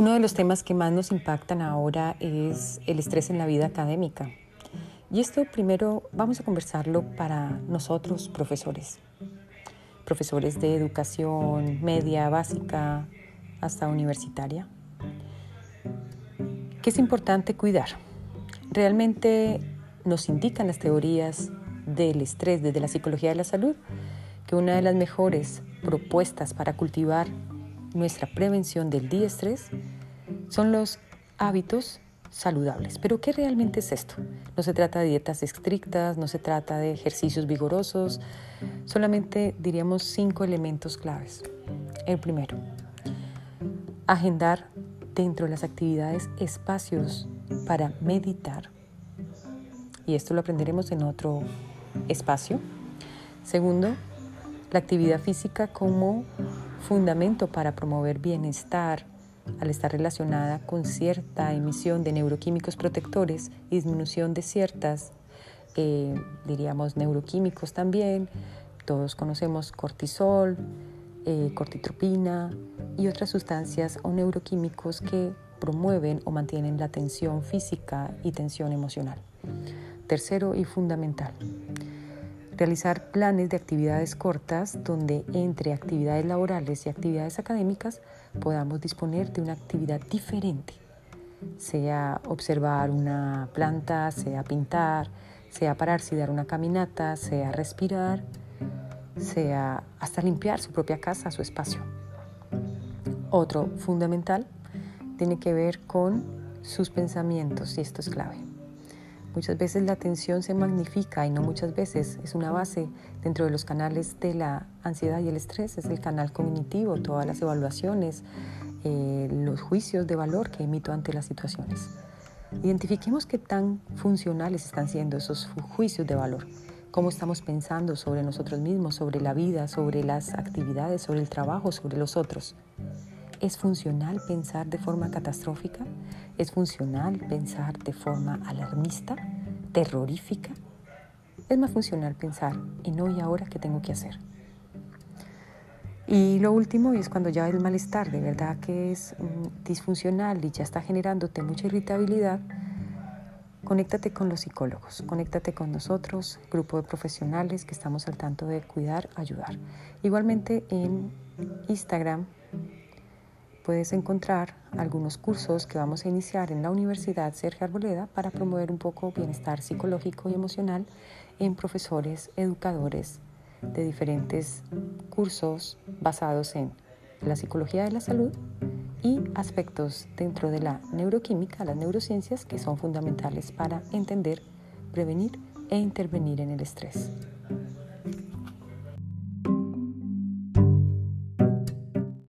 Uno de los temas que más nos impactan ahora es el estrés en la vida académica. Y esto primero vamos a conversarlo para nosotros, profesores. Profesores de educación media, básica, hasta universitaria. ¿Qué es importante cuidar? Realmente nos indican las teorías del estrés desde la psicología de la salud que una de las mejores propuestas para cultivar nuestra prevención del estrés son los hábitos saludables. Pero ¿qué realmente es esto? No se trata de dietas estrictas, no se trata de ejercicios vigorosos, solamente diríamos cinco elementos claves. El primero, agendar dentro de las actividades espacios para meditar. Y esto lo aprenderemos en otro espacio. Segundo, la actividad física como fundamento para promover bienestar al estar relacionada con cierta emisión de neuroquímicos protectores y disminución de ciertas, eh, diríamos, neuroquímicos también. Todos conocemos cortisol, eh, cortitropina y otras sustancias o neuroquímicos que promueven o mantienen la tensión física y tensión emocional. Tercero y fundamental, realizar planes de actividades cortas donde entre actividades laborales y actividades académicas podamos disponer de una actividad diferente, sea observar una planta, sea pintar, sea pararse y dar una caminata, sea respirar, sea hasta limpiar su propia casa, su espacio. Otro fundamental tiene que ver con sus pensamientos y esto es clave. Muchas veces la atención se magnifica y no muchas veces es una base dentro de los canales de la ansiedad y el estrés, es el canal cognitivo, todas las evaluaciones, eh, los juicios de valor que emito ante las situaciones. Identifiquemos qué tan funcionales están siendo esos juicios de valor, cómo estamos pensando sobre nosotros mismos, sobre la vida, sobre las actividades, sobre el trabajo, sobre los otros. ¿Es funcional pensar de forma catastrófica? ¿Es funcional pensar de forma alarmista, terrorífica? Es más funcional pensar en hoy y ahora qué tengo que hacer. Y lo último es cuando ya el malestar de verdad que es mm, disfuncional y ya está generándote mucha irritabilidad, conéctate con los psicólogos, conéctate con nosotros, grupo de profesionales que estamos al tanto de cuidar, ayudar. Igualmente en Instagram puedes encontrar algunos cursos que vamos a iniciar en la Universidad Sergio Arboleda para promover un poco bienestar psicológico y emocional en profesores, educadores de diferentes cursos basados en la psicología de la salud y aspectos dentro de la neuroquímica, las neurociencias, que son fundamentales para entender, prevenir e intervenir en el estrés.